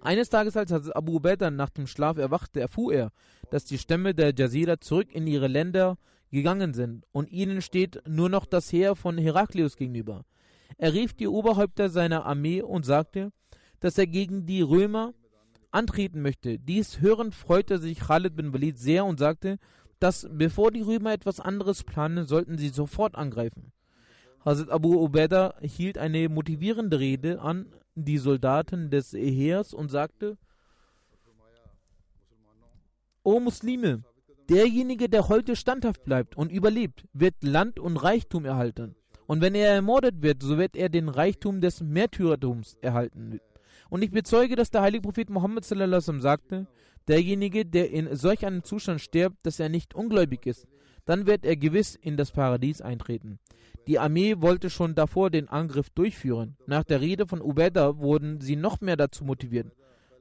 Eines Tages, als Abu Ubaidah nach dem Schlaf erwachte, erfuhr er, dass die Stämme der Jazira zurück in ihre Länder gegangen sind und ihnen steht nur noch das Heer von Heraklius gegenüber. Er rief die Oberhäupter seiner Armee und sagte, dass er gegen die Römer antreten möchte. Dies hörend freute sich Khalid bin Walid sehr und sagte, dass bevor die Römer etwas anderes planen, sollten sie sofort angreifen. Hazrat Abu Ubaidah hielt eine motivierende Rede an die Soldaten des Heers und sagte, O Muslime, derjenige, der heute standhaft bleibt und überlebt, wird Land und Reichtum erhalten. Und wenn er ermordet wird, so wird er den Reichtum des Märtyrertums erhalten. Und ich bezeuge, dass der heilige Prophet Muhammad sagte, derjenige, der in solch einem Zustand stirbt, dass er nicht ungläubig ist, dann wird er gewiss in das Paradies eintreten. Die Armee wollte schon davor den Angriff durchführen. Nach der Rede von Ubeda wurden sie noch mehr dazu motiviert.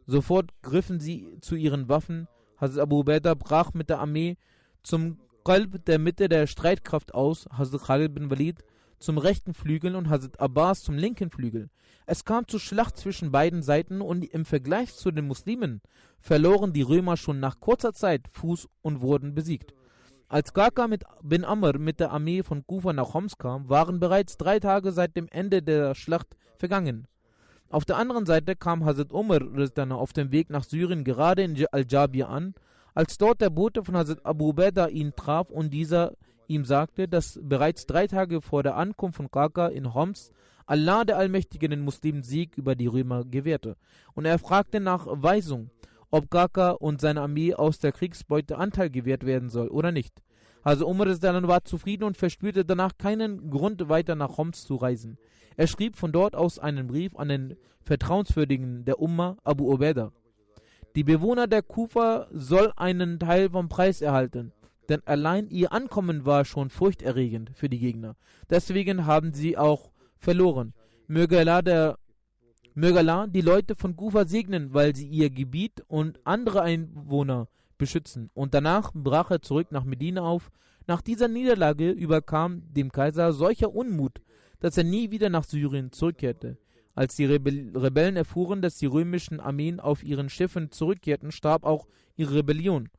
Sofort griffen sie zu ihren Waffen. Hazrat Abu Ubeda brach mit der Armee zum Qalb der Mitte der Streitkraft aus. Hazrat Khalid bin Walid zum rechten Flügel und Hazrat Abbas zum linken Flügel. Es kam zur Schlacht zwischen beiden Seiten und im Vergleich zu den Muslimen verloren die Römer schon nach kurzer Zeit Fuß und wurden besiegt. Als Kaka mit bin Amr mit der Armee von Kufa nach Homs kam, waren bereits drei Tage seit dem Ende der Schlacht vergangen. Auf der anderen Seite kam Hazrat Umar auf dem Weg nach Syrien gerade in Al-Jabir an, als dort der Bote von Hazrat Abu Ubaidah ihn traf und dieser ihm sagte, dass bereits drei Tage vor der Ankunft von Kaka in Homs Allah der Allmächtige den Muslimen Sieg über die Römer gewährte. Und er fragte nach Weisung ob Gaka und seine Armee aus der Kriegsbeute Anteil gewährt werden soll oder nicht. Also Umar war zufrieden und verspürte danach keinen Grund weiter nach Homs zu reisen. Er schrieb von dort aus einen Brief an den Vertrauenswürdigen der Umma Abu Ubaidah. Die Bewohner der Kufa soll einen Teil vom Preis erhalten, denn allein ihr Ankommen war schon furchterregend für die Gegner. Deswegen haben sie auch verloren. Möge Allah der Möge Allah die Leute von Kufa segnen, weil sie ihr Gebiet und andere Einwohner beschützen. Und danach brach er zurück nach Medina auf. Nach dieser Niederlage überkam dem Kaiser solcher Unmut, dass er nie wieder nach Syrien zurückkehrte. Als die Rebell Rebellen erfuhren, dass die römischen Armeen auf ihren Schiffen zurückkehrten, starb auch ihre Rebellion.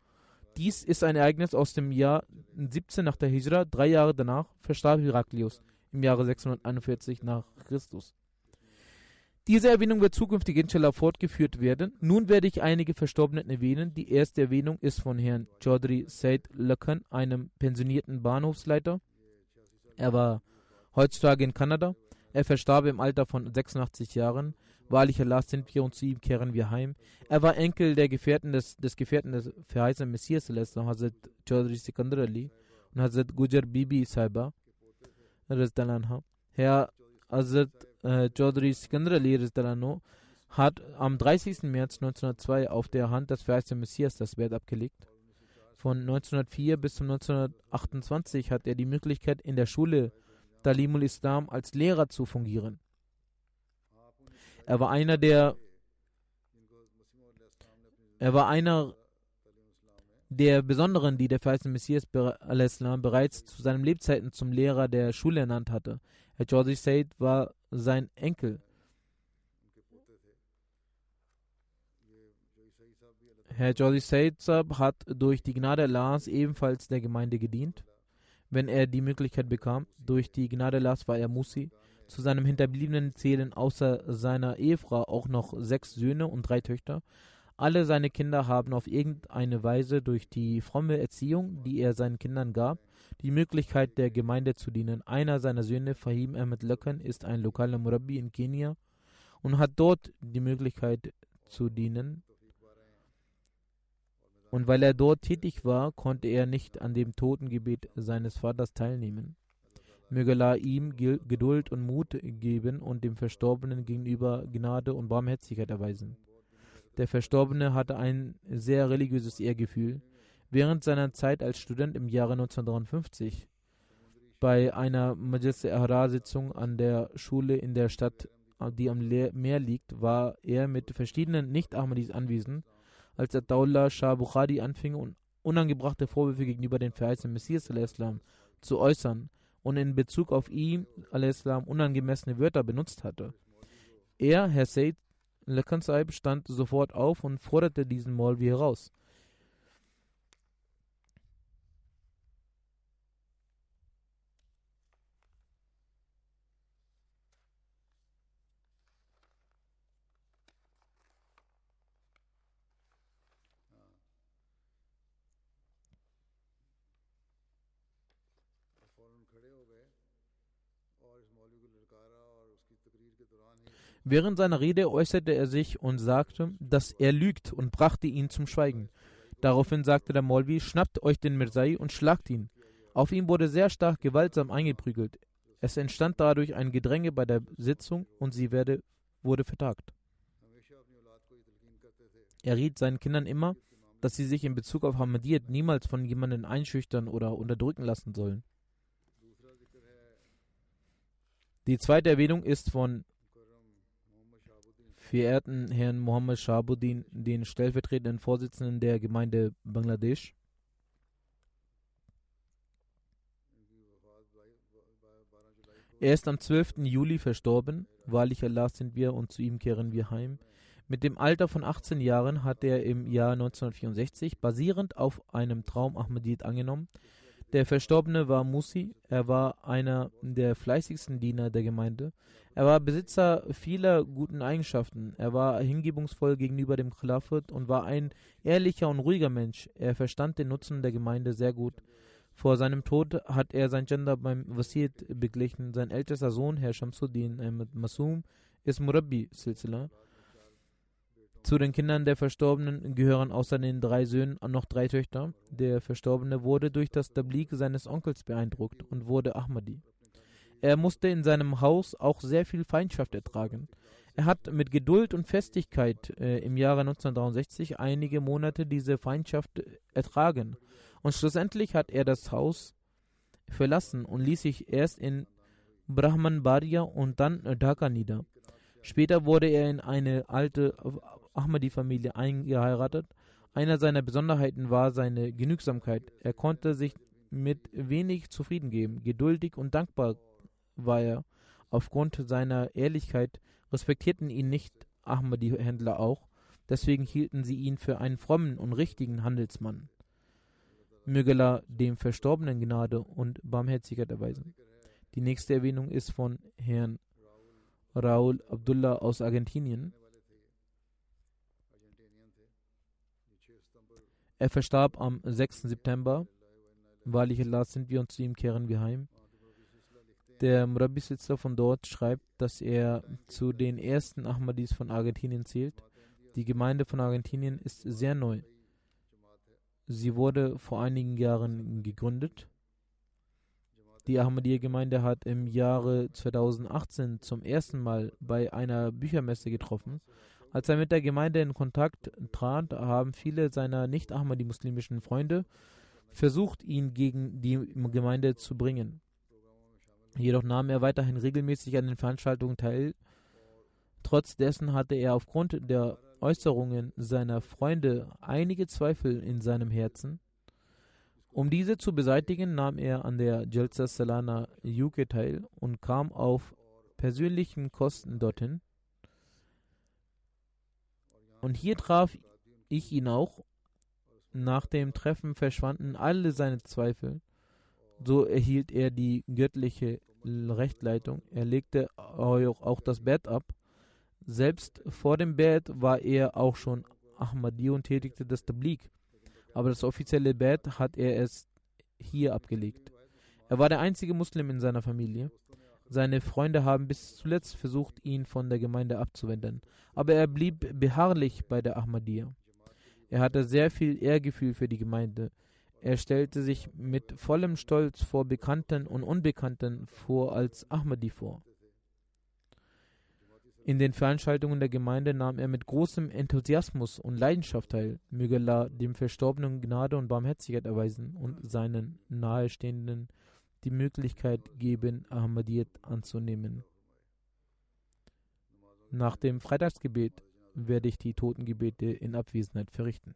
Dies ist ein Ereignis aus dem Jahr 17 nach der Hijra. Drei Jahre danach verstarb Heraklius im Jahre 641 nach Christus. Diese Erwähnung wird zukünftig inshallah fortgeführt werden. Nun werde ich einige Verstorbenen erwähnen. Die erste Erwähnung ist von Herrn Chaudhry Said Lakhan, einem pensionierten Bahnhofsleiter. Er war heutzutage in Kanada. Er verstarb im Alter von 86 Jahren. Wahrlich Allah sind wir und zu ihm kehren wir heim. Er war Enkel der Gefährten des, des Gefährten des verheißenen Messias, Hazrat Chaudhry Sikandar Ali und Hazrat Gujar Bibi Saiba. Herr Hazrat äh, Chaudhry Sikandar Ali hat am 30. März 1902 auf der Hand des verheißten Messias das Wert abgelegt. Von 1904 bis 1928 hat er die Möglichkeit, in der Schule Talimul Islam als Lehrer zu fungieren. Er war einer der er war einer der Besonderen, die der verheißene Messias bereits zu seinen Lebzeiten zum Lehrer der Schule ernannt hatte. Herr Chaudhry Said war sein Enkel. Herr Jolly Said hat durch die Gnade Allahs ebenfalls der Gemeinde gedient, wenn er die Möglichkeit bekam. Durch die Gnade Allahs war er Musi. Zu seinem Hinterbliebenen zählen außer seiner Ehefrau auch noch sechs Söhne und drei Töchter. Alle seine Kinder haben auf irgendeine Weise durch die fromme Erziehung, die er seinen Kindern gab, die Möglichkeit der Gemeinde zu dienen. Einer seiner Söhne, Fahim Ahmed Lakan, ist ein lokaler Murabi in Kenia und hat dort die Möglichkeit zu dienen. Und weil er dort tätig war, konnte er nicht an dem Totengebet seines Vaters teilnehmen. Möge Allah ihm Geduld und Mut geben und dem Verstorbenen gegenüber Gnade und Barmherzigkeit erweisen. Der Verstorbene hatte ein sehr religiöses Ehrgefühl während seiner Zeit als Student im Jahre 1953 bei einer Majlis Ahra-Sitzung an der Schule in der Stadt, die am Meer liegt, war er mit verschiedenen Nicht-Ahmadis anwesend, als Ataullah Shah Bukhari anfing, unangebrachte Vorwürfe gegenüber dem verheißenen Messias zu äußern und in Bezug auf ihn unangemessene Wörter benutzt hatte. Er, Herr Said, Lakan Sahib stand sofort auf und forderte diesen Maulvi heraus. Während seiner Rede äußerte er sich und sagte, dass er lügt und brachte ihn zum Schweigen. Daraufhin sagte der Molvi, schnappt euch den Mirzai und schlagt ihn. Auf ihn wurde sehr stark gewaltsam eingeprügelt. Es entstand dadurch ein Gedränge bei der Sitzung und sie werde, wurde vertagt. Er riet seinen Kindern immer, dass sie sich in Bezug auf Ahmadiyyat niemals von jemandem einschüchtern oder unterdrücken lassen sollen. Die zweite Erwähnung ist von verehrten Herrn Mohammed Shahabuddin, den stellvertretenden Vorsitzenden der Gemeinde Bangladesch. Er ist am 12. Juli verstorben. Wahrlich Allah sind wir und zu ihm kehren wir heim. Mit dem Alter von 18 Jahren hat er im Jahr 1964 basierend auf einem Traum Ahmadid angenommen, der Verstorbene war Musi. Er war einer der fleißigsten Diener der Gemeinde. Er war Besitzer vieler guten Eigenschaften. Er war hingebungsvoll gegenüber dem Khilafat und war ein ehrlicher und ruhiger Mensch. Er verstand den Nutzen der Gemeinde sehr gut. Vor seinem Tod hat er sein Gender beim Wasit beglichen. Sein ältester Sohn, Herr Shamsuddin Ahmed Masum, ist Murabbi Silsila. Zu den Kindern der Verstorbenen gehören außer den drei Söhnen noch drei Töchter. Der Verstorbene wurde durch das Tablik seines Onkels beeindruckt und wurde Ahmadi. Er musste in seinem Haus auch sehr viel Feindschaft ertragen. Er hat mit Geduld und Festigkeit äh, im Jahre 1963 einige Monate diese Feindschaft ertragen und schlussendlich hat er das Haus verlassen und ließ sich erst in Brahmanbaria und dann Dhaka nieder. Später wurde er in eine alte Ahmadi-Familie eingeheiratet. Einer seiner Besonderheiten war seine Genügsamkeit. Er konnte sich mit wenig zufrieden geben. Geduldig und dankbar war er. Aufgrund seiner Ehrlichkeit respektierten ihn nicht Ahmadi-Händler auch. Deswegen hielten sie ihn für einen frommen und richtigen Handelsmann. Möge dem Verstorbenen Gnade und Barmherzigkeit erweisen. Die nächste Erwähnung ist von Herrn Raul Abdullah aus Argentinien. Er verstarb am 6. September. Wahrlich Allah sind wir und zu ihm kehren wir heim. Der Murabi-Sitzer von dort schreibt, dass er zu den ersten Ahmadis von Argentinien zählt. Die Gemeinde von Argentinien ist sehr neu. Sie wurde vor einigen Jahren gegründet. Die Ahmadiyya-Gemeinde hat im Jahre 2018 zum ersten Mal bei einer Büchermesse getroffen als er mit der Gemeinde in Kontakt trat, haben viele seiner nicht-Ahmadi-muslimischen Freunde versucht, ihn gegen die Gemeinde zu bringen. Jedoch nahm er weiterhin regelmäßig an den Veranstaltungen teil. Trotz dessen hatte er aufgrund der Äußerungen seiner Freunde einige Zweifel in seinem Herzen. Um diese zu beseitigen, nahm er an der Jalsa Salana UK teil und kam auf persönlichen Kosten dorthin. Und hier traf ich ihn auch. Nach dem Treffen verschwanden alle seine Zweifel. So erhielt er die göttliche Rechtleitung. Er legte auch das Bett ab. Selbst vor dem Bett war er auch schon Ahmadi und tätigte das Tablik. Aber das offizielle Bett hat er es hier abgelegt. Er war der einzige Muslim in seiner Familie. Seine Freunde haben bis zuletzt versucht, ihn von der Gemeinde abzuwenden, aber er blieb beharrlich bei der Ahmadiyya. Er hatte sehr viel Ehrgefühl für die Gemeinde. Er stellte sich mit vollem Stolz vor Bekannten und Unbekannten vor als Ahmadi vor. In den Veranstaltungen der Gemeinde nahm er mit großem Enthusiasmus und Leidenschaft teil. Möge Allah dem Verstorbenen Gnade und Barmherzigkeit erweisen und seinen Nahestehenden die Möglichkeit geben, Ahmadiyyat anzunehmen. Nach dem Freitagsgebet werde ich die Totengebete in Abwesenheit verrichten.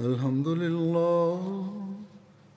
الحمد لله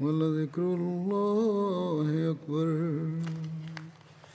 ولذكر الله أكبر.